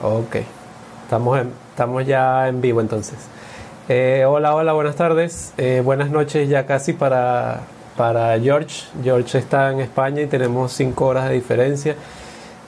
Ok, estamos, estamos ya en vivo entonces. Eh, hola, hola, buenas tardes. Eh, buenas noches ya casi para, para George. George está en España y tenemos cinco horas de diferencia,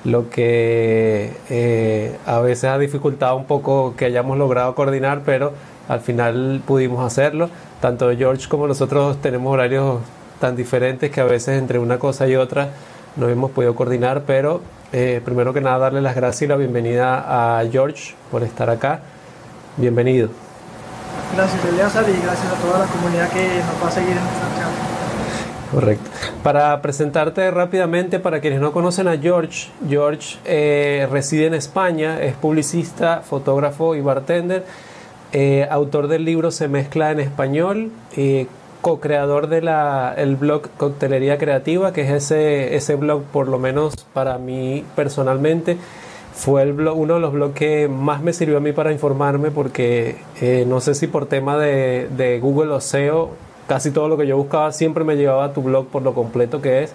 lo que eh, a veces ha dificultado un poco que hayamos logrado coordinar, pero al final pudimos hacerlo. Tanto George como nosotros tenemos horarios tan diferentes que a veces entre una cosa y otra no hemos podido coordinar, pero eh, primero que nada darle las gracias y la bienvenida a George por estar acá. Bienvenido. Gracias Eleazar y gracias a toda la comunidad que nos va a seguir en esta charla. Correcto. Para presentarte rápidamente, para quienes no conocen a George, George eh, reside en España, es publicista, fotógrafo y bartender, eh, autor del libro Se mezcla en español, co-creador del blog Coctelería Creativa, que es ese, ese blog, por lo menos para mí personalmente, fue el blog, uno de los blogs que más me sirvió a mí para informarme, porque eh, no sé si por tema de, de, Google o SEO, casi todo lo que yo buscaba siempre me llevaba a tu blog por lo completo que es.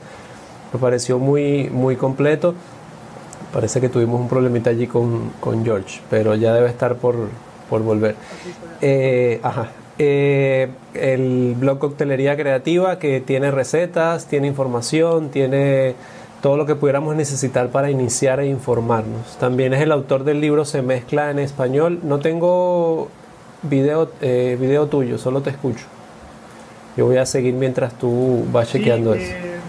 Me pareció muy, muy completo. Parece que tuvimos un problemita allí con, con George, pero ya debe estar por, por volver. Eh, ajá. Eh, el blog Coctelería Creativa que tiene recetas, tiene información, tiene todo lo que pudiéramos necesitar para iniciar e informarnos. También es el autor del libro Se mezcla en español. No tengo video, eh, video tuyo, solo te escucho. Yo voy a seguir mientras tú vas chequeando eso. Eh,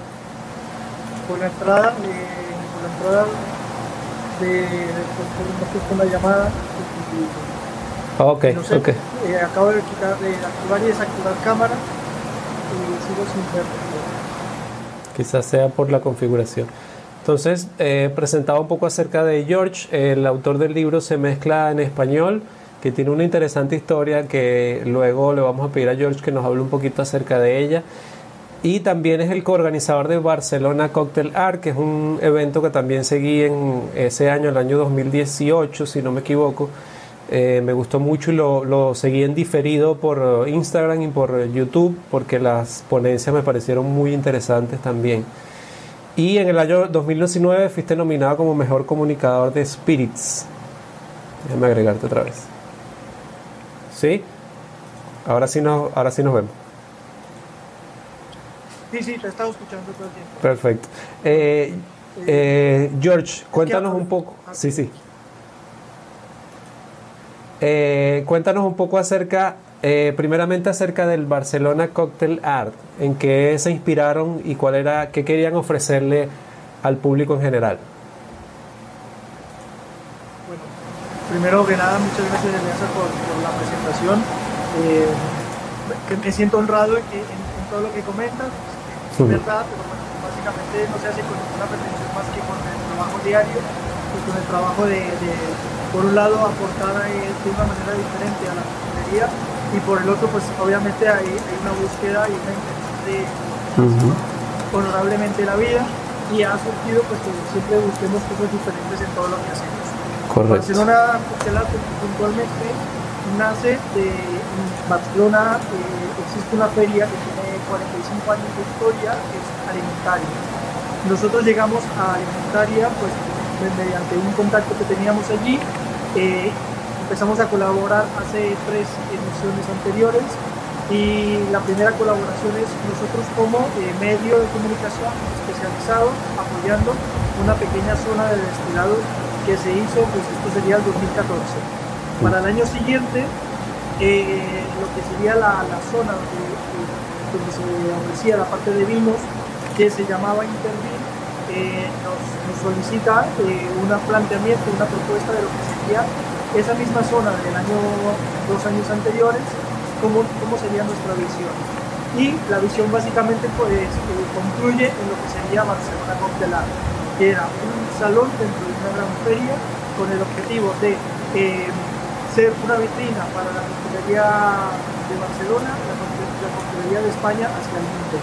con la entrada, eh, con la entrada de, de, de, de la llamada. Ok, no sé, ok. Eh, acabo de, quitar, de activar y desactivar cámara y sigo sin ver. Quizás sea por la configuración. Entonces, eh, presentaba un poco acerca de George, el autor del libro Se mezcla en español, que tiene una interesante historia que luego le vamos a pedir a George que nos hable un poquito acerca de ella. Y también es el coorganizador de Barcelona Cocktail Art, que es un evento que también seguí en ese año, el año 2018, si no me equivoco, eh, me gustó mucho y lo, lo, seguí en diferido por Instagram y por YouTube porque las ponencias me parecieron muy interesantes también. Y en el año 2019 fuiste nominado como mejor comunicador de Spirits. Déjame agregarte otra vez. ¿Sí? Ahora sí, no, ahora sí nos vemos. Sí, sí, te he estado escuchando todo el tiempo. Perfecto. Eh, eh, George, cuéntanos un poco. Sí, sí. Eh, cuéntanos un poco acerca, eh, primeramente acerca del Barcelona Cocktail Art, en qué se inspiraron y cuál era, qué querían ofrecerle al público en general. Bueno, primero que nada, muchas gracias por, por, la presentación. Eh, que me siento honrado en, en, en, todo lo que comentas, es verdad, pero bueno, básicamente no se hace con ninguna pretensión más que con el trabajo diario y con el trabajo de, de por un lado aportar de una manera diferente a la coctelería y por el otro pues obviamente hay, hay una búsqueda y una intención de uh -huh. honorablemente la vida y ha surgido pues que siempre busquemos cosas diferentes en todo lo que hacemos. Correcto. Barcelona Coctelar puntualmente nace de en Barcelona eh, existe una feria que tiene 45 años de historia que es alimentaria. Nosotros llegamos a alimentaria pues mediante un contacto que teníamos allí. Eh, empezamos a colaborar hace tres emisiones anteriores y la primera colaboración es nosotros como eh, medio de comunicación especializado apoyando una pequeña zona de destilado que se hizo, pues esto sería el 2014. Para el año siguiente, eh, lo que sería la, zona donde, donde, se ofrecía la parte de vinos, que se llamaba Intervin, eh, nos, nos, solicita eh, un planteamiento, una propuesta de lo que sería esa misma zona del año, dos años anteriores, cómo, cómo sería nuestra visión. Y la visión básicamente pues eh, concluye en lo que sería Barcelona Coctelar, que era un salón dentro de una gran feria con el objetivo de ser una vitrina para la coctelería de Barcelona, la, la coctelería de España hacia el mundo.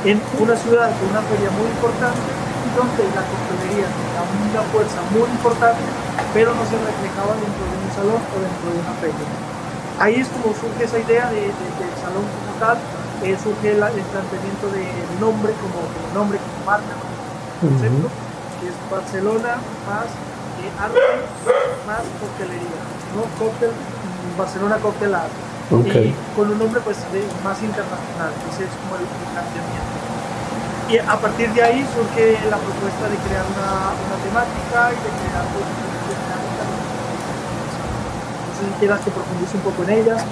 En una ciudad con una feria muy importante donde la coctelería tenía una fuerza muy importante, pero no se reflejaba dentro de un salón o dentro de una feria. Ahí es como surge esa idea de, de, del salón como tal, eh, surge la, el planteamiento del de nombre como, como, nombre, como marca, como concepto, uh -huh. que es Barcelona, paz, eh, arte más coctelería, ¿no? Cóctel, Barcelona Cocktail Art. Y con un nombre pues más internacional, ese es como el, planteamiento. Y a partir de ahí surge la propuesta de crear una, una temática y de crear pues, si quieras que profundice un poco en ellas,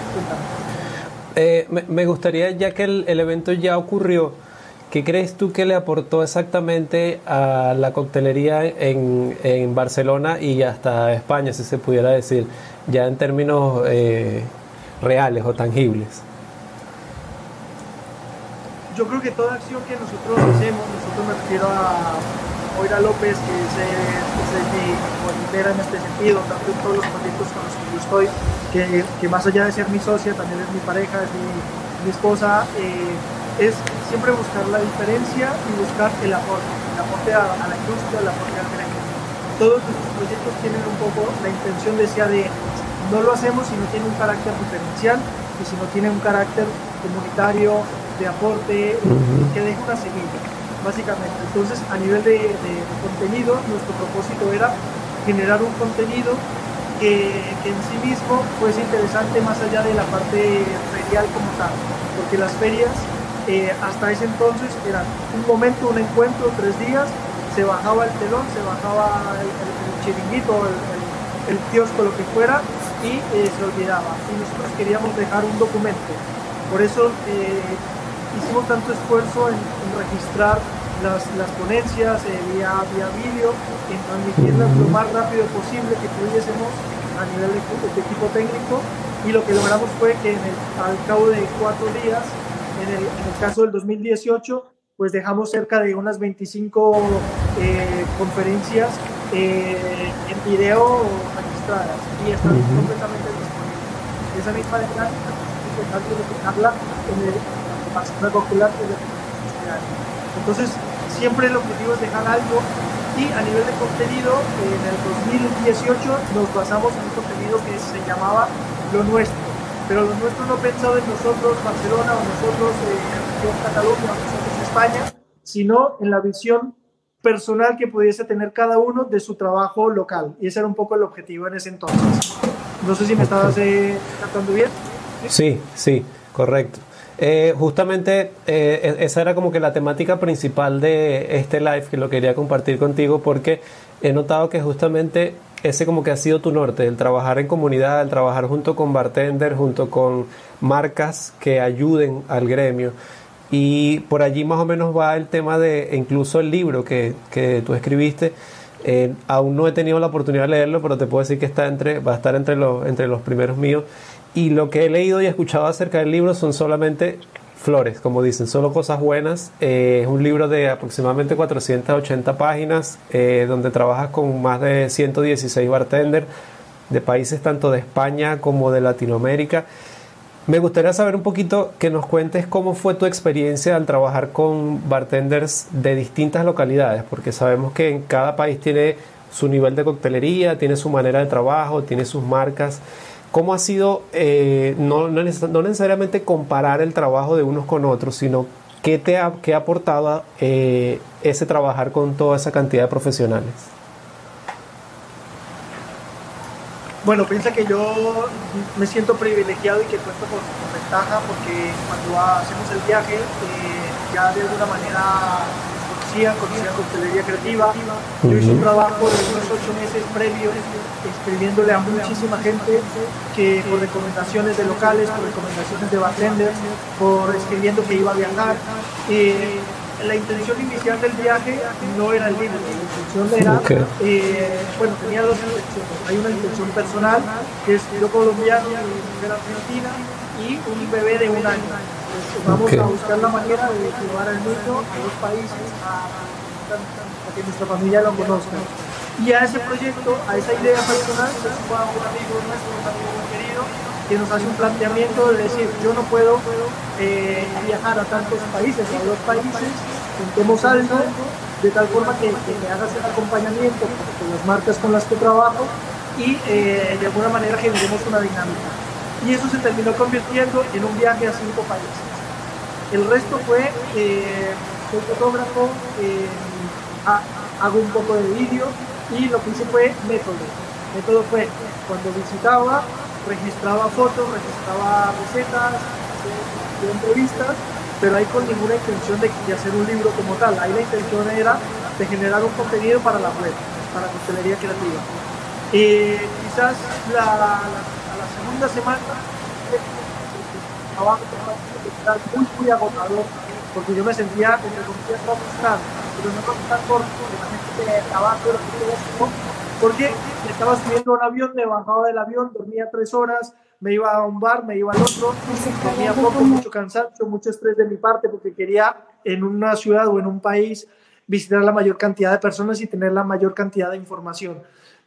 eh, me, gustaría, ya que el, el evento ya ocurrió, ¿Qué crees tú que le aportó exactamente a la coctelería en, en Barcelona y hasta España, si se pudiera decir, ya en términos eh, reales o tangibles? Yo creo que toda acción que nosotros hacemos, nosotros me refiero a Moira López, que es, mi en este sentido, tanto todos los proyectos con los que yo estoy, que, que más allá de ser mi socia, también es mi pareja, es mi, mi esposa. Eh, es siempre buscar la diferencia y buscar el aporte, el aporte a, la industria, el aporte al gremio. Todos nuestros proyectos tienen un poco la intención de sea de no lo hacemos si no tiene un carácter diferencial y si no tiene un carácter comunitario, de aporte, que deje una semilla, básicamente. Entonces, a nivel de, contenido, nuestro propósito era generar un contenido que, que, en sí mismo fuese interesante más allá de la parte ferial como tal, porque las ferias eh, hasta ese entonces era un momento, un encuentro, tres días, se bajaba el telón, se bajaba el, chiringuito, el, el, kiosco, lo que fuera, y eh, se olvidaba. Y nosotros queríamos dejar un documento. Por eso eh, hicimos tanto esfuerzo en, registrar las, las ponencias vía, vía vídeo, en transmitirlas lo más rápido posible que pudiésemos a nivel de, equipo técnico y lo que logramos fue que al cabo de cuatro días en el, caso del 2018, pues dejamos cerca de unas 25 eh, conferencias eh, en video registradas y están completamente disponibles. Esa misma dinámica es dejarla en el Barcelona Popular Entonces, siempre el objetivo es dejar algo y a nivel de contenido, en el 2018 nos basamos en un contenido que se llamaba Lo Nuestro pero lo nuestro no pensado en nosotros, Barcelona, o nosotros, eh, Cataluña, o nosotros, España, sino en la visión personal que pudiese tener cada uno de su trabajo local. Y ese era un poco el objetivo en ese entonces. No sé si me estabas eh, bien. Sí, sí, correcto. Eh, justamente eh, e-, esa era como que la temática principal de este live que lo quería compartir contigo porque he notado que justamente ese como que ha sido tu norte, el trabajar en comunidad, el trabajar junto con bartenders, junto con marcas que ayuden al gremio. Y por allí más o menos va el tema de, incluso el libro que, que tú escribiste. Eh, aún no he tenido la oportunidad de leerlo, pero te puedo decir que está entre, va a estar entre los, entre los primeros míos. Y lo que he leído y escuchado acerca del libro son solamente flores, como dicen, solo cosas buenas. Eh, es un libro de aproximadamente 480 páginas, eh, donde trabajas con más de 116 bartenders de países tanto de España como de Latinoamérica. Me gustaría saber un poquito que nos cuentes cómo fue tu experiencia al trabajar con bartenders de distintas localidades, porque sabemos que en cada país tiene su nivel de coctelería, tiene su manera de trabajo, tiene sus marcas. ¿Cómo ha sido, eh, no, no, necesariamente comparar el trabajo de unos con otros, sino qué te ha, qué ha aportado eh, ese trabajar con toda esa cantidad de profesionales? Bueno, piensa que yo me siento privilegiado y que cuento con, ventaja porque cuando hacemos el viaje eh, ya de alguna manera conocía, conocía coctelería creativa. Yo hice un trabajo de unos ocho meses previos escribiéndole a muchísima gente que por recomendaciones de locales, por recomendaciones de bartenders, por escribiendo que iba a viajar. Eh, la intención inicial del viaje no era el libro, la intención era, eh, bueno, tenía dos intenciones. Hay una intención personal, que es yo colombiano, mi mujer argentina y un bebé de un año. Vamos a buscar la manera de llevar al niño a dos países a, que nuestra familia lo conozca. Y a ese proyecto, a esa idea personal, se suma un amigo nuestro, un amigo muy querido, que nos hace un planteamiento de decir, yo no puedo eh, viajar a tantos países, a dos países, juntemos algo, de tal forma que, que me hagas el acompañamiento con las marcas con las que trabajo y eh, de alguna manera generemos una dinámica. Y eso se terminó convirtiendo en un viaje a cinco países. El resto fue, eh, fotógrafo, hago un poco de vídeo, y lo que hice fue método. Método fue cuando visitaba, registraba fotos, registraba recetas, hacía entrevistas, pero ahí con ninguna intención de, hacer un libro como tal. Ahí la intención era de generar un contenido para la web, para la hostelería creativa. Y quizás la segunda semana trabajo muy, muy agotador, porque yo me sentía, entre comillas, frustrado, pero no frustrado por la gente de trabajo, porque estaba subiendo un avión, me bajaba del avión, dormía tres horas, me iba a un bar, me iba al otro, tenía poco, mucho cansancio, mucho estrés de mi parte, porque quería en una ciudad o en un país visitar la mayor cantidad de personas y tener la mayor cantidad de información.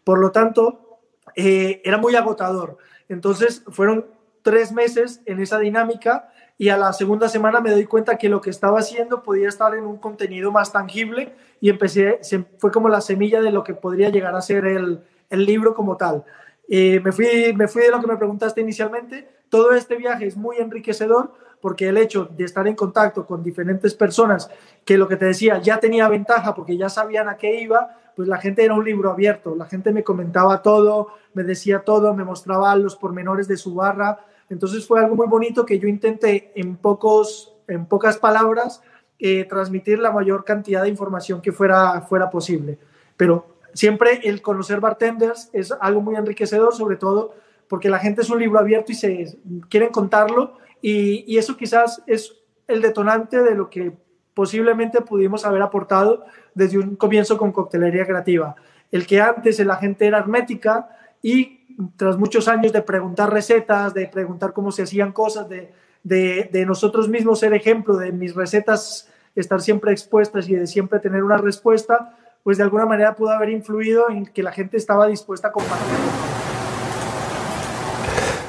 Por lo tanto, eh, era muy agotador. Entonces, fueron tres meses en esa dinámica y a la segunda semana me doy cuenta que lo que estaba haciendo podía estar en un contenido más tangible y empecé, fue como la semilla de lo que podría llegar a ser el, libro como tal. Eh, me, fui, me fui de lo que me preguntaste inicialmente. Todo este viaje es muy enriquecedor porque el hecho de estar en contacto con diferentes personas que lo que te decía ya tenía ventaja porque ya sabían a qué iba, pues la gente era un libro abierto, la gente me comentaba todo, me decía todo, me mostraba los pormenores de su barra, entonces fue algo muy bonito que yo intenté en, pocos, en pocas palabras eh, transmitir la mayor cantidad de información que fuera, fuera posible. Pero siempre el conocer bartenders es algo muy enriquecedor, sobre todo porque la gente es un libro abierto y se quieren contarlo y, y eso quizás es el detonante de lo que posiblemente pudimos haber aportado desde un comienzo con coctelería creativa. El que antes la gente era hermética y tras muchos años de preguntar recetas, de preguntar cómo se hacían cosas, de, de, nosotros mismos ser ejemplo, de mis recetas estar siempre expuestas y de siempre tener una respuesta, pues de alguna manera pudo haber influido en que la gente estaba dispuesta a compartir.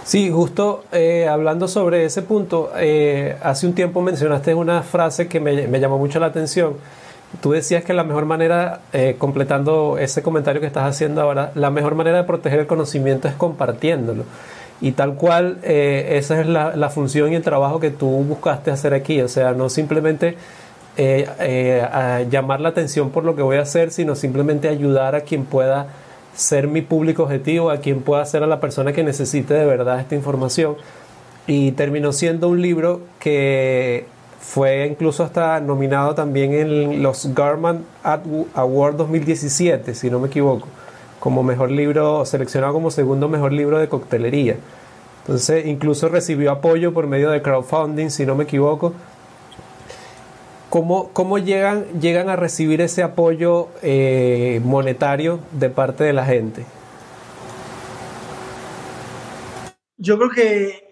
Sí, justo eh, hablando sobre ese punto, eh, hace un tiempo mencionaste una frase que me, me llamó mucho la atención Tú decías que la mejor manera, eh, completando ese comentario que estás haciendo ahora, la mejor manera de proteger el conocimiento es compartiéndolo. Y tal cual, eh, esa es la, función y el trabajo que tú buscaste hacer aquí. O sea, no simplemente eh, llamar la atención por lo que voy a hacer, sino simplemente ayudar a quien pueda ser mi público objetivo, a quien pueda ser a la persona que necesite de verdad esta información. Y terminó siendo un libro que fue incluso hasta nominado también en los Garman Award 2017, si no me equivoco, como mejor libro, seleccionado como segundo mejor libro de coctelería. Entonces, incluso recibió apoyo por medio de crowdfunding, si no me equivoco. ¿Cómo, cómo llegan, llegan a recibir ese apoyo eh, monetario de parte de la gente? Yo creo que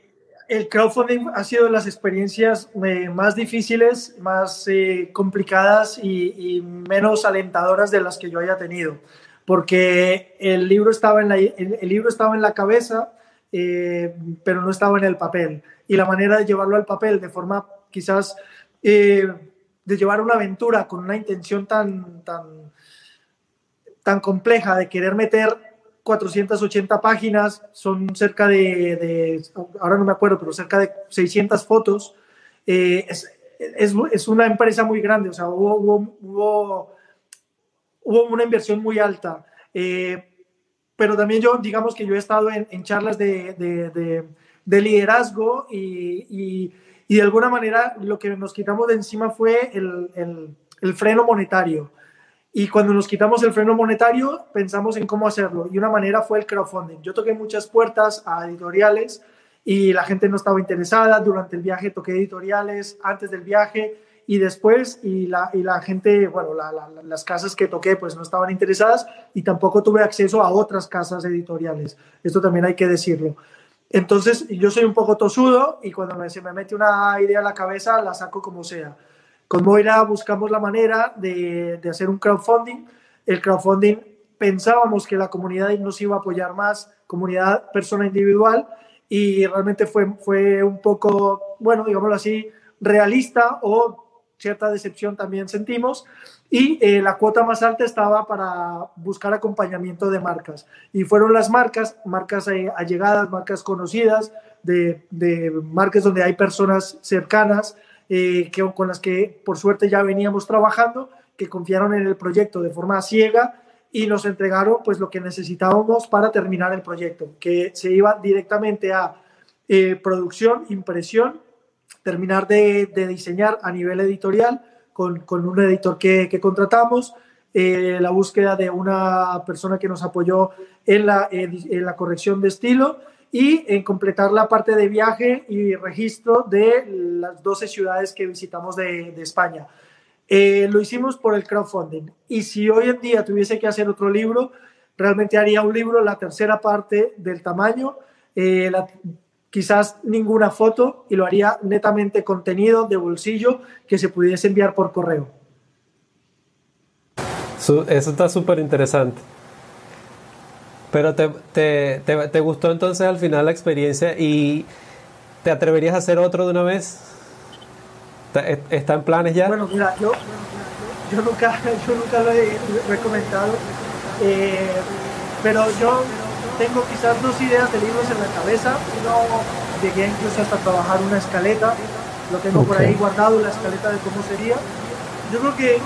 el crowdfunding ha sido de las experiencias eh, más difíciles, más eh, complicadas y, menos alentadoras de las que yo haya tenido, porque el libro estaba en la, el, libro estaba en la cabeza, eh, pero no estaba en el papel. Y la manera de llevarlo al papel de forma quizás de llevar una aventura con una intención tan, tan, tan compleja de querer meter 480 páginas, son cerca de, ahora no me acuerdo, pero cerca de 600 fotos. Eh, es, es, es, una empresa muy grande, o sea, hubo, hubo, hubo, una inversión muy alta. Eh, pero también yo, digamos que yo he estado en, charlas de, de, de liderazgo y, y, de alguna manera lo que nos quitamos de encima fue el, el freno monetario. Y cuando nos quitamos el freno monetario, pensamos en cómo hacerlo. Y una manera fue el crowdfunding. Yo toqué muchas puertas a editoriales y la gente no estaba interesada. Durante el viaje toqué editoriales, antes del viaje y después. Y la, y la gente, bueno, las casas que toqué pues no estaban interesadas y tampoco tuve acceso a otras casas editoriales. Esto también hay que decirlo. Entonces, yo soy un poco tosudo y cuando se me mete una idea a la cabeza, la saco como sea. Con Moira buscamos la manera de, hacer un crowdfunding. El crowdfunding pensábamos que la comunidad nos iba a apoyar más, comunidad persona individual, y realmente fue, fue un poco, bueno, digámoslo así, realista o cierta decepción también sentimos. Y eh, la cuota más alta estaba para buscar acompañamiento de marcas. Y fueron las marcas, marcas eh, allegadas, marcas conocidas, de, de marcas donde hay personas cercanas, eh, con las que por suerte ya veníamos trabajando, que confiaron en el proyecto de forma ciega y nos entregaron pues lo que necesitábamos para terminar el proyecto, que se iba directamente a eh, producción, impresión, terminar de, diseñar a nivel editorial con, con un editor que, que contratamos, eh, la búsqueda de una persona que nos apoyó en la, en la corrección de estilo y en completar la parte de viaje y registro de las 12 ciudades que visitamos de, España. Eh, lo hicimos por el crowdfunding. Y si hoy en día tuviese que hacer otro libro, realmente haría un libro, la tercera parte del tamaño, eh, quizás ninguna foto, y lo haría netamente contenido de bolsillo que se pudiese enviar por correo. Eso está súper interesante. Pero te, te, te, gustó entonces al final la experiencia y te atreverías a hacer otro de una vez? ¿Está, en planes ya? Bueno, mira, yo, yo, nunca, yo nunca lo he, comentado, eh, pero yo tengo quizás dos ideas de libros en la cabeza. Uno, llegué incluso hasta trabajar una escaleta, lo tengo por ahí guardado, la escaleta de cómo sería. Yo creo que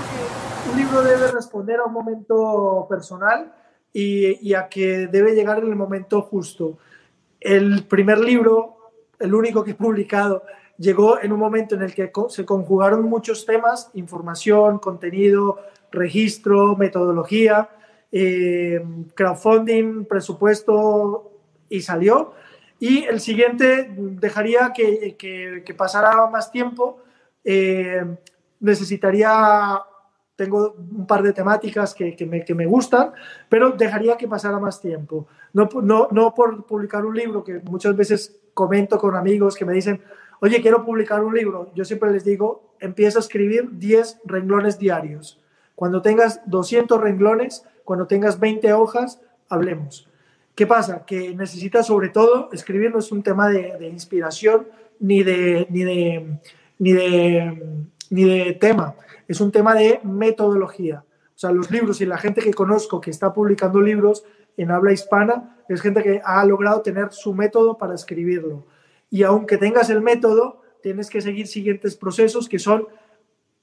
un libro debe responder a un momento personal y, y a que debe llegar en el momento justo. El primer libro, el único que he publicado, llegó en un momento en el que se conjugaron muchos temas, información, contenido, registro, metodología, eh, crowdfunding, presupuesto y salió. Y el siguiente dejaría que, que, pasara más tiempo. Eh, necesitaría, tengo un par de temáticas que, que, me, que me gustan, pero dejaría que pasara más tiempo. No, no, no por publicar un libro, que muchas veces comento con amigos que me dicen, oye, quiero publicar un libro, yo siempre les digo, empieza a escribir 10 renglones diarios. Cuando tengas 200 renglones, cuando tengas 20 hojas, hablemos. ¿Qué pasa? Que necesitas sobre todo, escribir no es un tema de, inspiración ni de, ni, de, ni, de, ni de tema, es un tema de metodología. O sea, los libros y la gente que conozco que está publicando libros en habla hispana es gente que ha logrado tener su método para escribirlo y aunque tengas el método, tienes que seguir siguientes procesos que son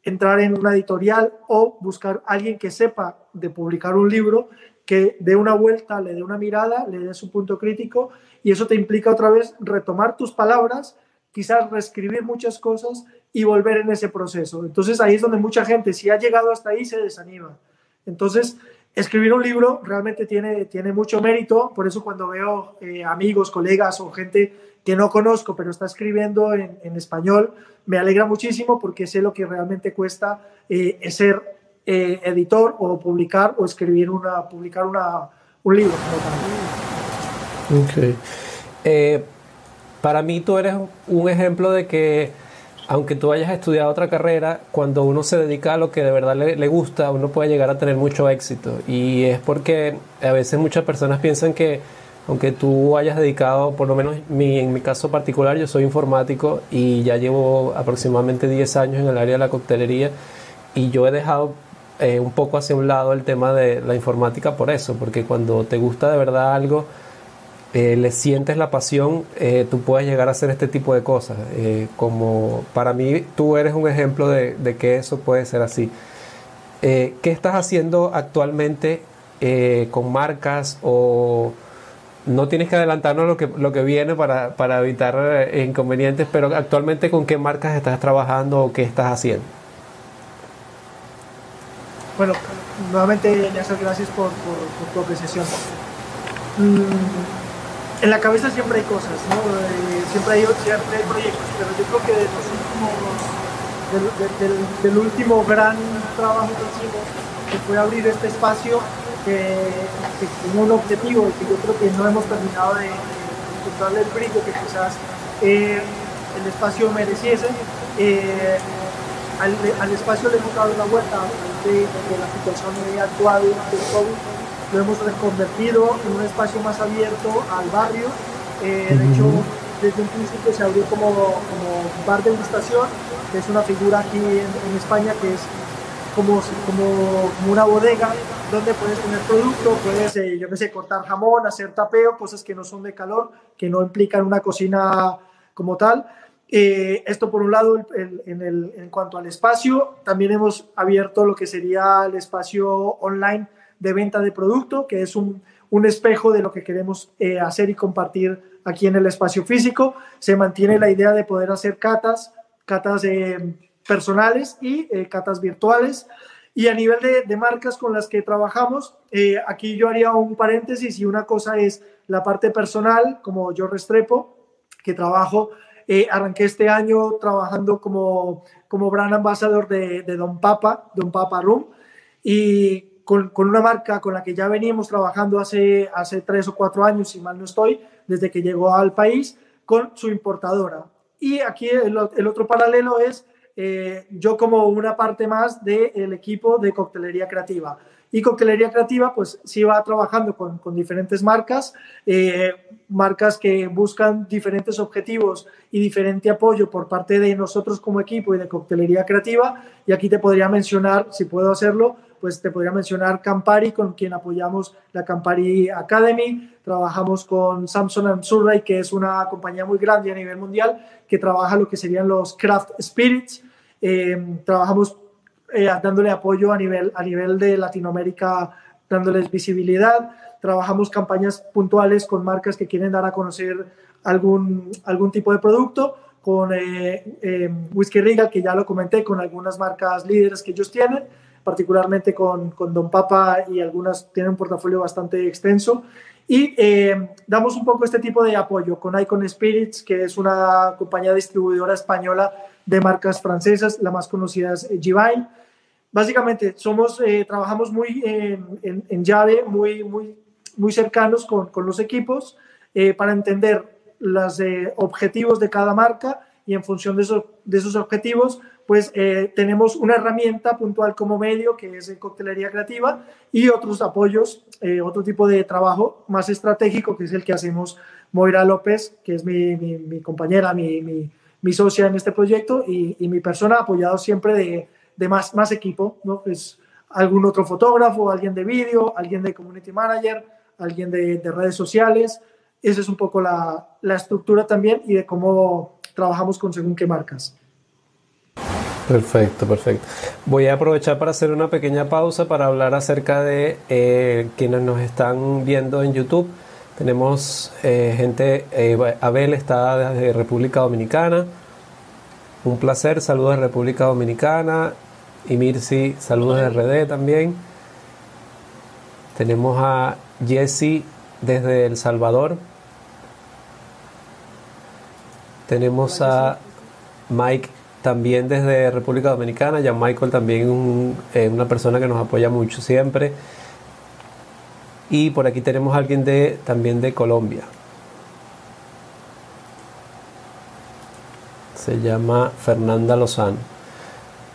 entrar en una editorial o buscar a alguien que sepa de publicar un libro, que dé una vuelta, le dé una mirada, le dé su punto crítico y eso te implica otra vez retomar tus palabras, quizás reescribir muchas cosas y volver en ese proceso. Entonces ahí es donde mucha gente, si ha llegado hasta ahí, se desanima. Entonces, escribir un libro realmente tiene, tiene mucho mérito, por eso cuando veo eh, amigos, colegas o gente que no conozco, pero está escribiendo en, en español, me alegra muchísimo porque sé lo que realmente cuesta eh, ser eh, editor o publicar o escribir una, publicar una, un libro. Okay. Eh, para mí tú eres un ejemplo de que aunque tú hayas estudiado otra carrera, cuando uno se dedica a lo que de verdad le, gusta, uno puede llegar a tener mucho éxito. Y es porque a veces muchas personas piensan que aunque tú hayas dedicado, por lo menos en mi caso particular, yo soy informático y ya llevo aproximadamente 10 años en el área de la coctelería y yo he dejado eh, un poco hacia un lado el tema de la informática por eso, porque cuando te gusta de verdad algo, eh, le sientes la pasión, eh, tú puedes llegar a hacer este tipo de cosas. como para mí tú eres un ejemplo de, de que eso puede ser así. ¿Qué estás haciendo actualmente con marcas o no tienes que adelantarnos lo que, lo que viene para, para evitar eh, inconvenientes, pero actualmente con qué marcas estás trabajando o qué estás haciendo. Bueno, nuevamente, Nelson, gracias por, por, tu apreciación. Mm, en la cabeza siempre hay cosas, ¿no? Eh, siempre, hay, siempre hay proyectos, pero yo creo que de los últimos, del, del, último gran trabajo que hicimos, que fue abrir este espacio que, un objetivo y que yo creo que no hemos terminado de, encontrarle el brillo que quizás eh, el espacio mereciese. Eh, al, espacio le hemos dado una vuelta de, la situación actual del COVID, lo hemos reconvertido en un espacio más abierto al barrio. Eh, de hecho, desde un principio se abrió como, como bar de degustación, que es una figura aquí en, en España que es como, como, como una bodega donde puedes tener producto, puedes, eh, yo qué sé, cortar jamón, hacer tapeo, cosas que no son de calor, que no implican una cocina como tal. Eh, esto por un lado en, el, en, cuanto al espacio, también hemos abierto lo que sería el espacio online de venta de producto, que es un, un espejo de lo que queremos eh, hacer y compartir aquí en el espacio físico. Se mantiene la idea de poder hacer catas, catas eh, personales y eh, catas virtuales. Y a nivel de, de marcas con las que trabajamos, aquí yo haría un paréntesis y una cosa es la parte personal, como yo Restrepo, que trabajo arranqué este año trabajando como, como brand ambassador de, de Don Papa, Don Papa Room, y con, con, una marca con la que ya veníamos trabajando hace, hace tres o cuatro años, si mal no estoy, desde que llegó al país, con su importadora. Y aquí el, el otro paralelo es eh, yo como una parte más del equipo de coctelería creativa. Y coctelería creativa, pues sí va trabajando con, con diferentes marcas, eh, marcas que buscan diferentes objetivos y diferente apoyo por parte de nosotros como equipo y de coctelería creativa. Y aquí te podría mencionar, si puedo hacerlo, pues te podría mencionar Campari, con quien apoyamos la Campari Academy. Trabajamos con Samsung Surrey, que es una compañía muy grande a nivel mundial, que trabaja lo que serían los craft spirits. Eh, trabajamos eh, dándole apoyo a nivel, a nivel de Latinoamérica, dándoles visibilidad. Trabajamos campañas puntuales con marcas que quieren dar a conocer algún, algún tipo de producto con eh, eh, Whisky Regal, que ya lo comenté, con algunas marcas líderes que ellos tienen particularmente con, con Don Papa y algunas tienen un portafolio bastante extenso. Y eh, damos un poco este tipo de apoyo con Icon Spirits, que es una compañía distribuidora española de marcas francesas, la más conocida es Givine. Básicamente, somos, eh, trabajamos muy en, en, en, llave, muy, muy, muy cercanos con, con los equipos eh, para entender los eh, objetivos de cada marca y en función de, eso, de esos objetivos pues eh, tenemos una herramienta puntual como medio, que es en coctelería creativa, y otros apoyos, eh, otro tipo de trabajo más estratégico, que es el que hacemos Moira López, que es mi, mi, mi compañera, mi, mi, socia en este proyecto, y, y mi persona apoyado siempre de, de, más, más equipo, ¿no? Pues algún otro fotógrafo, alguien de vídeo, alguien de community manager, alguien de, de redes sociales. Esa es un poco la, la estructura también y de cómo trabajamos con según qué marcas. Perfecto, perfecto. Voy a aprovechar para hacer una pequeña pausa para hablar acerca de eh, quienes nos están viendo en YouTube. Tenemos eh, gente, eh, Abel está desde República Dominicana. Un placer, saludos de República Dominicana. Y Mirsi, saludos de RD también. Tenemos a Jesse desde El Salvador. Tenemos a Mike también desde República Dominicana, ya Michael también eh, una persona que nos apoya mucho siempre. Y por aquí tenemos a alguien de, también de Colombia. Se llama Fernanda Lozano.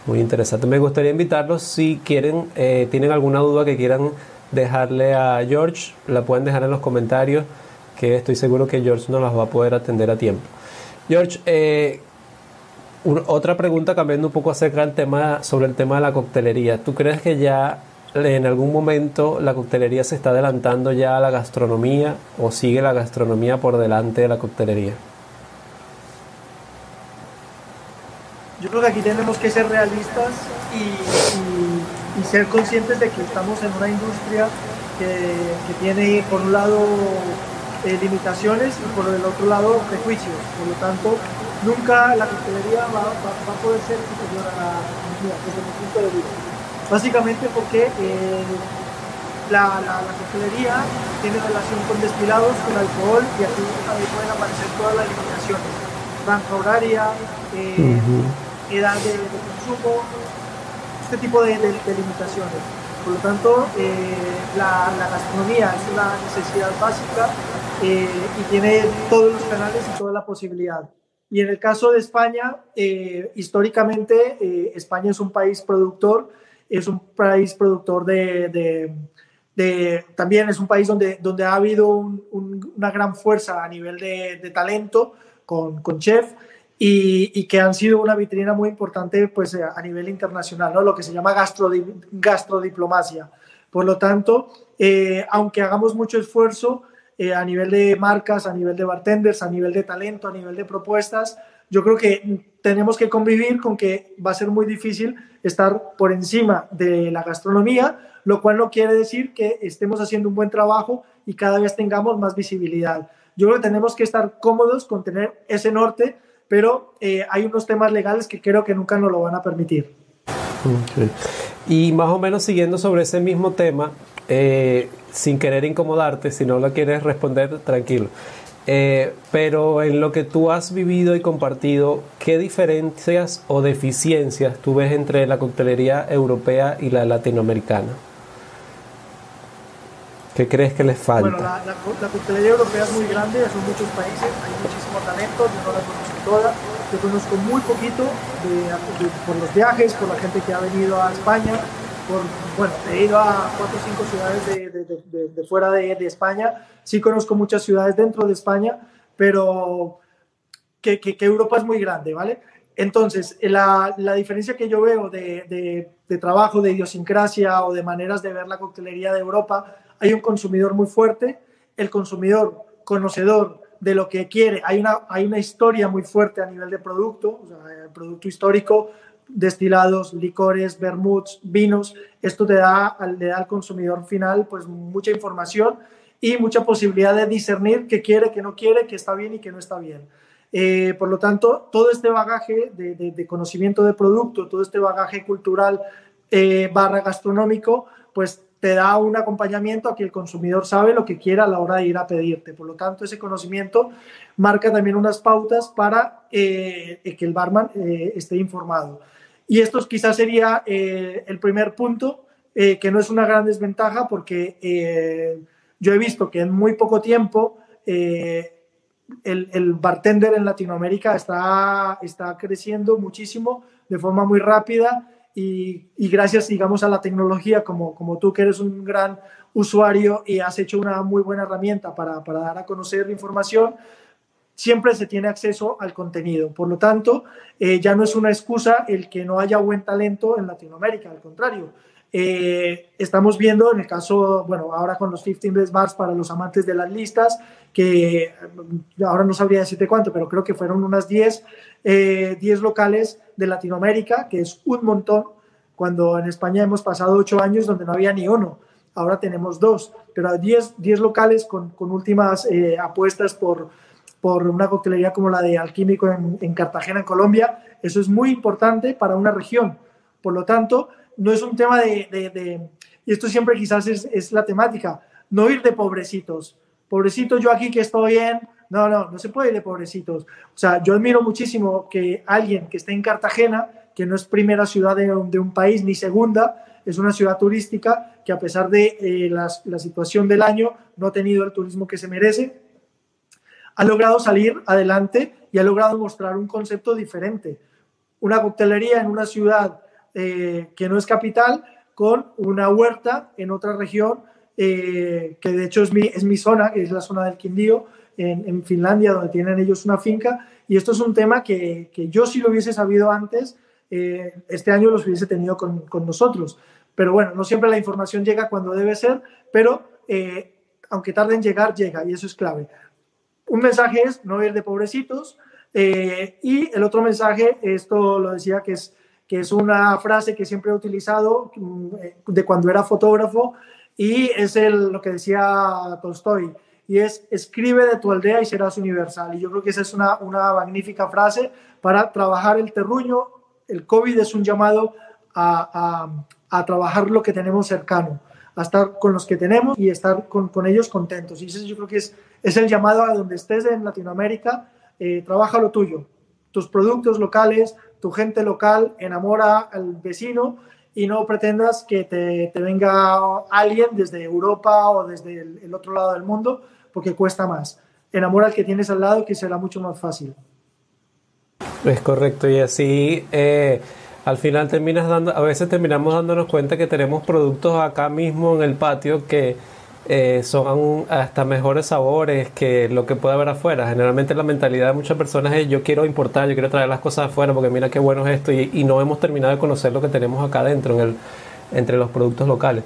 Muy interesante. Me gustaría invitarlos si quieren, eh, tienen alguna duda que quieran dejarle a George, la pueden dejar en los comentarios, que estoy seguro que George nos las va a poder atender a tiempo. George, eh, otra pregunta cambiando un poco acerca del tema, sobre el tema de la coctelería. ¿Tú crees que ya en algún momento la coctelería se está adelantando ya a la gastronomía o sigue la gastronomía por delante de la coctelería? Yo creo que aquí tenemos que ser realistas y, y, ser conscientes de que estamos en una industria que, que tiene por un lado eh, limitaciones y por el otro lado prejuicios. Por lo tanto, nunca la coctelería va, va, va, a poder ser superior a la gastronomía desde mi punto de vista. Básicamente porque eh, la, la, la, coctelería tiene relación con destilados, con alcohol y aquí también pueden aparecer todas las limitaciones. Franja horaria, eh, uh -huh. edad de, de, consumo, este tipo de, de, de limitaciones. Por lo tanto, eh, la, la, gastronomía es una necesidad básica y tiene todos los canales y toda la posibilidad. Y en el caso de España, eh, históricamente eh, España es un país productor, es un país productor de, también es un país donde, donde ha habido un, un, una gran fuerza a nivel de, talento con, chef y, que han sido una vitrina muy importante pues, a nivel internacional, ¿no? lo que se llama gastrodi gastrodiplomacia. Por lo tanto, eh, aunque hagamos mucho esfuerzo, eh, a nivel de marcas, a nivel de bartenders, a nivel de talento, a nivel de propuestas, yo creo que tenemos que convivir con que va a ser muy difícil estar por encima de la gastronomía, lo cual no quiere decir que estemos haciendo un buen trabajo y cada vez tengamos más visibilidad. Yo creo que tenemos que estar cómodos con tener ese norte, pero eh, hay unos temas legales que creo que nunca nos lo van a permitir. Y más o menos siguiendo sobre ese mismo tema, eh, sin querer incomodarte, si no lo quieres responder, tranquilo. Eh, pero en lo que tú has vivido y compartido, ¿qué diferencias o deficiencias tú ves entre la coctelería europea y la latinoamericana? ¿Qué crees que les falta? Bueno, la, la, coctelería europea es muy grande, son muchos países, hay muchísimo talento, yo no la conozco toda, yo conozco muy poquito por los viajes, por la gente que ha venido a España, bueno, he ido a cuatro o cinco ciudades de, de, fuera de, España, sí conozco muchas ciudades dentro de España, pero que, que, Europa es muy grande, ¿vale? Entonces, la, la diferencia que yo veo de, trabajo, de idiosincrasia o de maneras de ver la coctelería de Europa, hay un consumidor muy fuerte, el consumidor conocedor de lo que quiere, hay una, hay una historia muy fuerte a nivel de producto, o sea, producto histórico, destilados, licores, vermuts, vinos. Esto te da, le da al consumidor final pues mucha información y mucha posibilidad de discernir qué quiere, qué no quiere, qué está bien y qué no está bien. Eh, por lo tanto, todo este bagaje de, conocimiento de producto, todo este bagaje cultural eh, barra gastronómico, pues te da un acompañamiento a que el consumidor sabe lo que quiere a la hora de ir a pedirte. Por lo tanto, ese conocimiento marca también unas pautas para eh, que el barman esté informado. Y esto quizás sería eh, el primer punto, eh, que no es una gran desventaja porque eh, yo he visto que en muy poco tiempo el, el, bartender en Latinoamérica está, está creciendo muchísimo de forma muy rápida y, y, gracias, digamos, a la tecnología, como, como tú que eres un gran usuario y has hecho una muy buena herramienta para, para dar a conocer la información, siempre se tiene acceso al contenido. Por lo tanto, eh, ya no es una excusa el que no haya buen talento en Latinoamérica, al contrario. Eh, estamos viendo en el caso, bueno, ahora con los 15 Best Bars para los amantes de las listas, que mm, ahora no sabría decirte cuánto, pero creo que fueron unas 10, 10 eh, locales de Latinoamérica, que es un montón, cuando en España hemos pasado 8 años donde no había ni uno. Ahora tenemos dos, pero 10, 10 locales con, con últimas apuestas por, por una coctelería como la de Alquímico en, Cartagena, en Colombia. Eso es muy importante para una región. Por lo tanto, no es un tema de, y esto siempre quizás es, es, la temática, no ir de pobrecitos. Pobrecitos, yo aquí que estoy bien. No, no, no se puede ir de pobrecitos. O sea, yo admiro muchísimo que alguien que esté en Cartagena, que no es primera ciudad de, un país ni segunda, es una ciudad turística que a pesar de eh, la situación del año no ha tenido el turismo que se merece, ha logrado salir adelante y ha logrado mostrar un concepto diferente. Una coctelería en una ciudad eh, que no es capital con una huerta en otra región, eh, que de hecho es mi, es mi zona, que es la zona del Quindío, en, Finlandia, donde tienen ellos una finca. Y esto es un tema que, yo si lo hubiese sabido antes, eh, este año los hubiese tenido con, con, nosotros. Pero bueno, no siempre la información llega cuando debe ser, pero aunque tarde en llegar, llega y eso es clave. Un mensaje es no ir de pobrecitos eh, y el otro mensaje, esto lo decía que es, que es una frase que siempre he utilizado mm, de cuando era fotógrafo y es el, lo que decía Tolstoy y es escribe de tu aldea y serás universal. Y yo creo que esa es una, una magnífica frase para trabajar el terruño. El COVID es un llamado a, a, a trabajar lo que tenemos cercano a estar con los que tenemos y estar con, con ellos contentos. Y eso yo creo que es, es el llamado a donde estés en Latinoamérica, eh, trabaja lo tuyo, tus productos locales, tu gente local, enamora al vecino y no pretendas que te, venga alguien desde Europa o desde el, otro lado del mundo, porque cuesta más. Enamora al que tienes al lado, que será mucho más fácil. Es correcto, y así eh, al final terminas dando, a veces terminamos dándonos cuenta que tenemos productos acá mismo en el patio que eh, son hasta mejores sabores que lo que puede haber afuera. Generalmente la mentalidad de muchas personas es yo quiero importar, yo quiero traer las cosas afuera porque mira qué bueno es esto y, no hemos terminado de conocer lo que tenemos acá dentro entre los productos locales.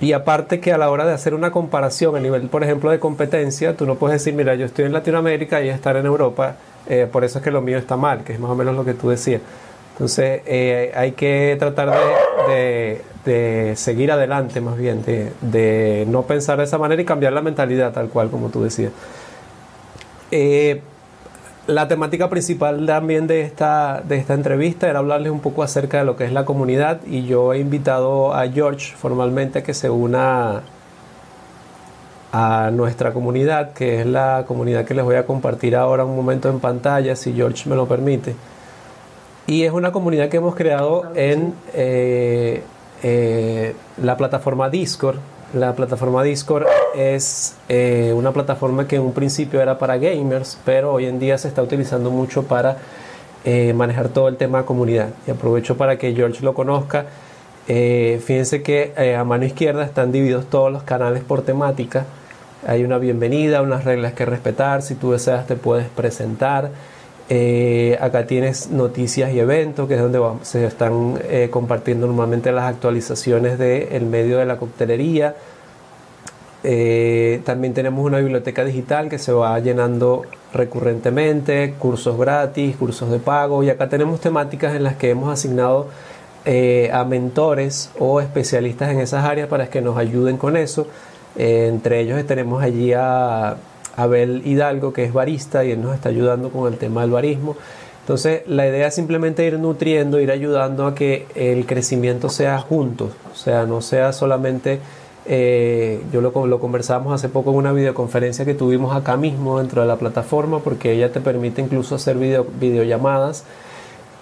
Y aparte que a la hora de hacer una comparación a nivel, por ejemplo, de competencia, tú no puedes decir, mira, yo estoy en Latinoamérica y estar en Europa Eh, por eso es que lo mío está mal, que es más o menos lo que tú decías. Entonces eh, hay que tratar de, seguir adelante más bien, de, de, no pensar de esa manera y cambiar la mentalidad tal cual como tú decías. Eh, la temática principal también de esta, de esta entrevista era hablarles un poco acerca de lo que es la comunidad y yo he invitado a George formalmente a que se una a nuestra comunidad, que es la comunidad que les voy a compartir ahora un momento en pantalla, si George me lo permite. Y es una comunidad que hemos creado en eh, eh, la plataforma Discord. La plataforma Discord es eh, una plataforma que en un principio era para gamers, pero hoy en día se está utilizando mucho para manejar todo el tema de comunidad. Y aprovecho para que George lo conozca. fíjense que a mano izquierda están divididos todos los canales por temática. Hay una bienvenida, unas reglas que respetar. Si tú deseas, te puedes presentar. Eh, acá tienes noticias y eventos, que es donde se están eh, compartiendo normalmente las actualizaciones del medio de la coctelería. Eh, también tenemos una biblioteca digital que se va llenando recurrentemente, cursos gratis, cursos de pago y acá tenemos temáticas en las que hemos asignado a mentores o especialistas en esas áreas para que nos ayuden con eso. entre ellos tenemos allí a Abel Hidalgo, que es barista y él nos está ayudando con el tema del barismo. Entonces, la idea es simplemente ir nutriendo, ir ayudando a que el crecimiento sea juntos, o sea, no sea solamente, eh, yo lo, lo conversamos hace poco en una videoconferencia que tuvimos acá mismo dentro de la plataforma, porque ella te permite incluso hacer video, videollamadas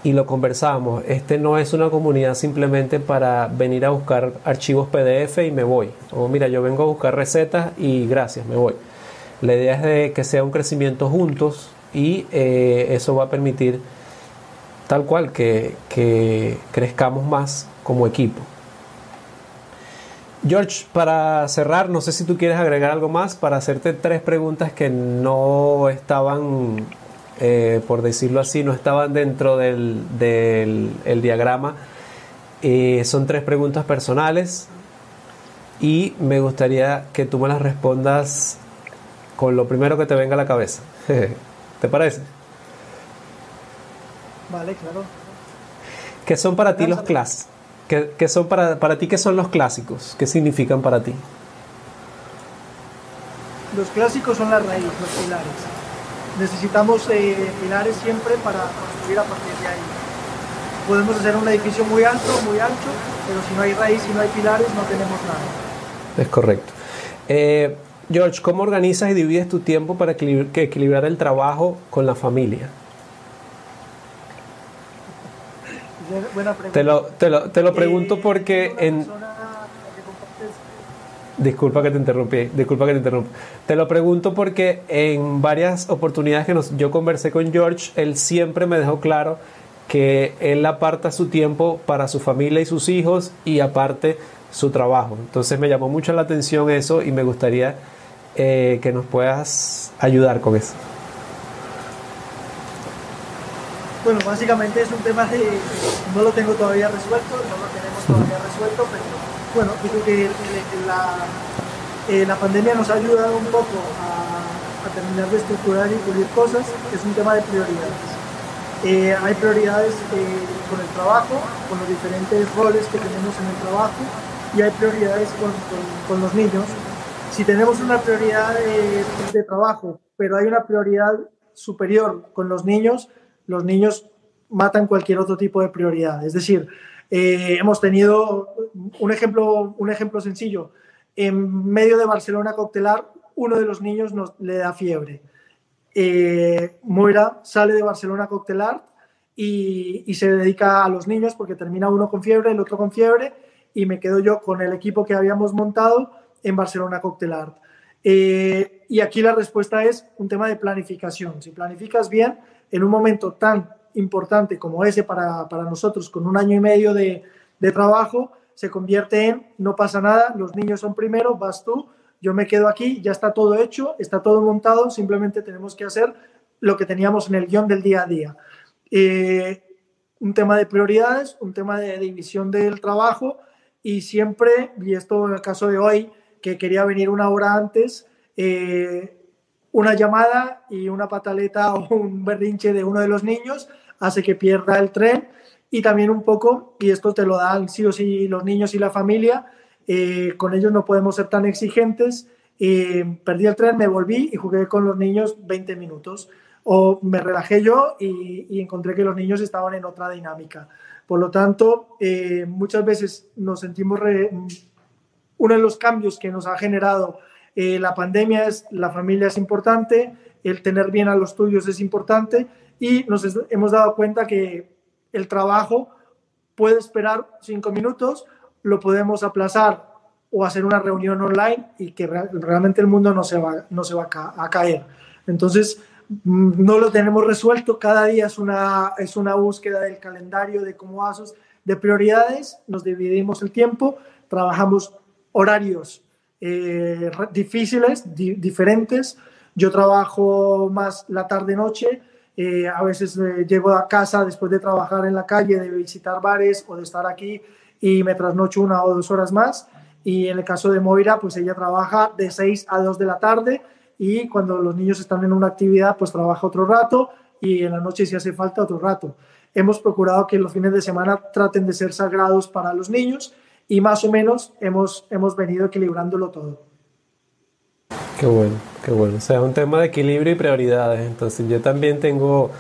y lo conversamos. Este no es una comunidad simplemente para venir a buscar archivos PDF y me voy. O mira, yo vengo a buscar recetas y gracias, me voy. La idea es de que sea un crecimiento juntos y eh, eso va a permitir tal cual que, crezcamos más como equipo. George, para cerrar, no sé si tú quieres agregar algo más para hacerte tres preguntas que no estaban, eh, por decirlo así, no estaban dentro del, diagrama. Eh, son tres preguntas personales y me gustaría que tú me las respondas con lo primero que te venga a la cabeza. ¿Te parece? Vale, claro. ¿Qué son para ti los clásicos? ¿Qué, son para, para ti qué son los clásicos? ¿Qué significan para ti? Los clásicos son la raíz, los pilares. Necesitamos eh, pilares siempre para construir a partir de ahí. Podemos hacer un edificio muy alto, muy ancho, pero si no hay raíz, si no hay pilares, no tenemos nada. Es correcto. Eh, George, ¿cómo organizas y divides tu tiempo para equilibrar el trabajo con la familia? Buena pregunta. Te lo, te lo, te lo pregunto eh, porque en... Disculpa que te interrumpí, disculpa que te interrumpa. Te lo pregunto porque en varias oportunidades que nos, yo conversé con George, él siempre me dejó claro que él aparta su tiempo para su familia y sus hijos y aparte su trabajo. Entonces me llamó mucho la atención eso y me gustaría eh, que nos puedas ayudar con eso. Bueno, básicamente es un tema de, no lo tengo todavía resuelto, no lo tenemos todavía resuelto, pero bueno, creo que la, eh, la pandemia nos ha ayudado un poco a, a, terminar de estructurar y pulir cosas, es un tema de prioridades. Eh, hay prioridades con el trabajo, con los diferentes roles que tenemos en el trabajo, y hay prioridades con, con, con los niños, si tenemos una prioridad de, trabajo, pero hay una prioridad superior con los niños, los niños matan cualquier otro tipo de prioridad. Es decir, eh, hemos tenido un ejemplo, un ejemplo sencillo. En medio de Barcelona coctelar, uno de los niños nos, le da fiebre. Eh, Moira sale de Barcelona coctelar y, y, se dedica a los niños porque termina uno con fiebre, el otro con fiebre y me quedo yo con el equipo que habíamos montado en Barcelona Cocktail eh, y aquí la respuesta es un tema de planificación. Si planificas bien, en un momento tan importante como ese para, nosotros, con un año y medio de, trabajo, se convierte en no pasa nada, los niños son primero, vas tú, yo me quedo aquí, ya está todo hecho, está todo montado, simplemente tenemos que hacer lo que teníamos en el guion del día a día. Eh, un tema de prioridades, un tema de división del trabajo y siempre, y esto en el caso de hoy, que quería venir una hora antes, eh, una llamada y una pataleta o un berrinche de uno de los niños hace que pierda el tren y también un poco, y esto te lo dan sí o sí los niños y la familia, eh, con ellos no podemos ser tan exigentes. Eh, perdí el tren, me volví y jugué con los niños 20 minutos. O me relajé yo y, encontré que los niños estaban en otra dinámica. Por lo tanto, eh, muchas veces nos sentimos... Uno de los cambios que nos ha generado la pandemia es la familia es importante, el tener bien a los tuyos es importante y nos hemos dado cuenta que el trabajo puede esperar cinco minutos, lo podemos aplazar o hacer una reunión online y que realmente el mundo no se va, no se va a, caer. Entonces, mm, no lo tenemos resuelto, cada día es una, es una búsqueda del calendario, de cómo haces, de prioridades, nos dividimos el tiempo, trabajamos horarios eh, difíciles, diferentes. Yo trabajo más la tarde-noche, eh, a veces eh, llego a casa después de trabajar en la calle, de visitar bares o de estar aquí y me trasnocho una o dos horas más. Y en el caso de Moira, pues ella trabaja de 6 a 2 de la tarde y cuando los niños están en una actividad, pues trabaja otro rato y en la noche si hace falta otro rato. Hemos procurado que los fines de semana traten de ser sagrados para los niños y más o menos hemos, hemos venido equilibrándolo todo. Qué bueno, qué bueno. O sea, un tema de equilibrio y prioridades. Entonces yo también tengo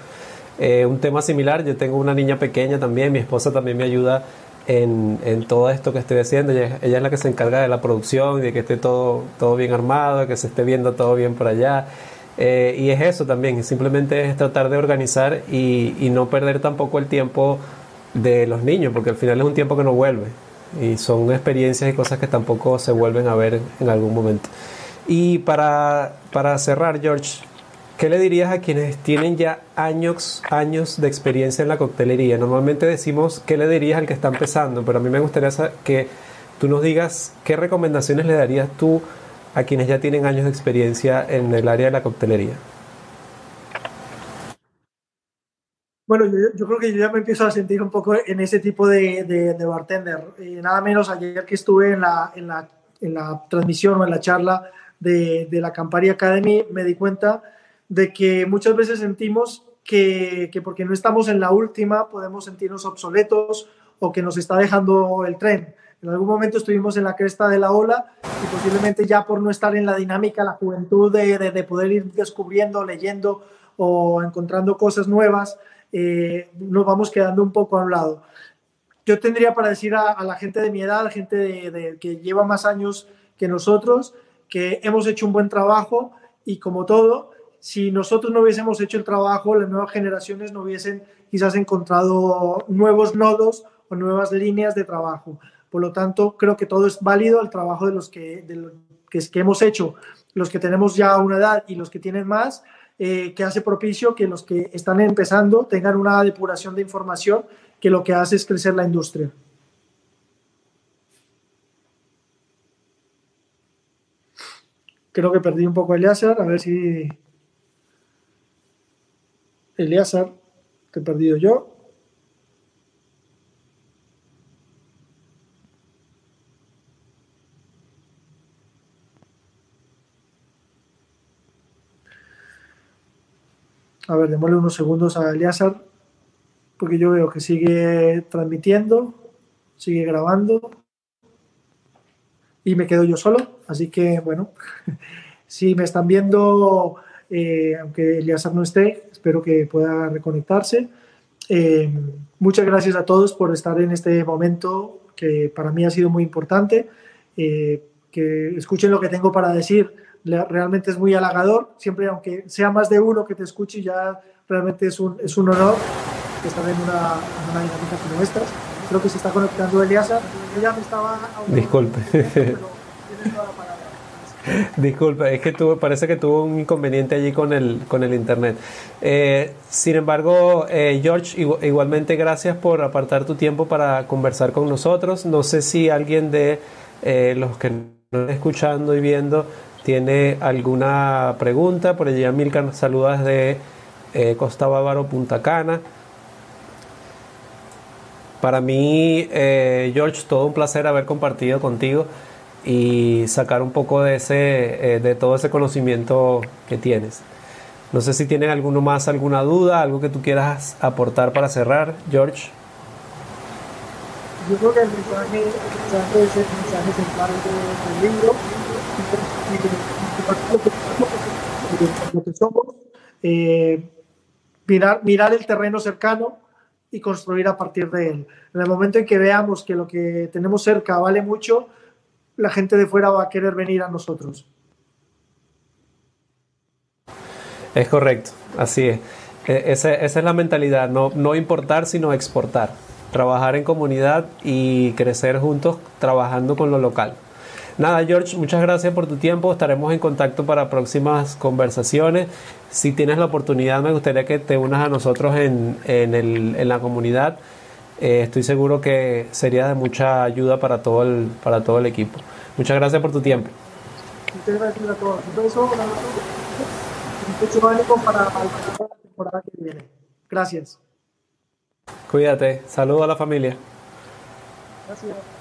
eh, un tema similar. Yo tengo una niña pequeña también. Mi esposa también me ayuda en, en todo esto que estoy haciendo. Ella, es la que se encarga de la producción, de que esté todo, todo bien armado, que se esté viendo todo bien por allá. Eh, y es eso también, simplemente es tratar de organizar y, y no perder tampoco el tiempo de los niños, porque al final es un tiempo que no vuelve y son experiencias y cosas que tampoco se vuelven a ver en algún momento. Y para, para cerrar, George, ¿qué le dirías a quienes tienen ya años, años de experiencia en la coctelería? Normalmente decimos qué le dirías al que está empezando, pero a mí me gustaría que tú nos digas qué recomendaciones le darías tú a quienes ya tienen años de experiencia en el área de la coctelería. Bueno, yo, creo que yo ya me empiezo a sentir un poco en ese tipo de, de, bartender. Eh, nada menos ayer que estuve en la, en, la, en la transmisión o en la charla de, la Campari Academy, me di cuenta de que muchas veces sentimos que, porque no estamos en la última podemos sentirnos obsoletos o que nos está dejando el tren. En algún momento estuvimos en la cresta de la ola y posiblemente ya por no estar en la dinámica, la juventud de, poder ir descubriendo, leyendo o encontrando cosas nuevas, eh, nos vamos quedando un poco a un lado. Yo tendría para decir a, la gente de mi edad, gente de, que lleva más años que nosotros, que hemos hecho un buen trabajo y como todo, si nosotros no hubiésemos hecho el trabajo, las nuevas generaciones no hubiesen quizás encontrado nuevos nodos o nuevas líneas de trabajo. Por lo tanto, creo que todo es válido, el trabajo de los que, de que, que, hemos hecho, los que tenemos ya una edad y los que tienen más, eh, que hace propicio que los que están empezando tengan una depuración de información que lo que hace es crecer la industria. Creo que perdí un poco a Eliazar, a ver si... Eliazar, te he perdido yo. A ver, démosle unos segundos a Eliazar, porque yo veo que sigue transmitiendo, sigue grabando y me quedo yo solo. Así que, bueno, si me están viendo, eh, aunque Eliasar no esté, espero que pueda reconectarse. Eh, muchas gracias a todos por estar en este momento que para mí ha sido muy importante. Eh, que escuchen lo que tengo para decir. Realmente es muy halagador. Siempre, aunque sea más de uno que te escuche, ya realmente es un, es un honor estar en una, en una dinámica como esta creo que se está conectando Eliasa. Ya me estaba... Disculpe. Disculpe, es que tuvo, parece que tuvo un inconveniente allí con el, con el internet. Eh, sin embargo, eh, George, igualmente gracias por apartar tu tiempo para conversar con nosotros. No sé si alguien de eh, los que nos están escuchando y viendo tiene alguna pregunta. Por allí Milcar saludas de Costa Bávaro, Punta Cana. Para mí, eh, George, todo un placer haber compartido contigo. y sacar un poco de, ese, eh, de todo ese conocimiento que tienes. No sé si tienen alguno más, alguna duda, algo que tú quieras aportar para cerrar, George. Yo creo que el el mensaje el lo que somos, eh, mirar, el terreno cercano y construir a partir de él. En el momento en que veamos que lo que tenemos cerca vale mucho, la gente de fuera va a querer venir a nosotros. Es correcto, así es. E, esa, es la mentalidad, no, no importar, sino exportar. Trabajar en comunidad y crecer juntos trabajando con lo local. Nada, George, muchas gracias por tu tiempo. Estaremos en contacto para próximas conversaciones. Si tienes la oportunidad, me gustaría que te unas a nosotros en, en, el, en la comunidad. Eh, estoy seguro que sería de mucha ayuda para todo el, para todo el equipo. Muchas gracias por tu tiempo. Muchas gracias a todos. Un beso, mucho ánimo para la temporada que viene. Gracias. Cuídate. Saludos a la familia. Gracias.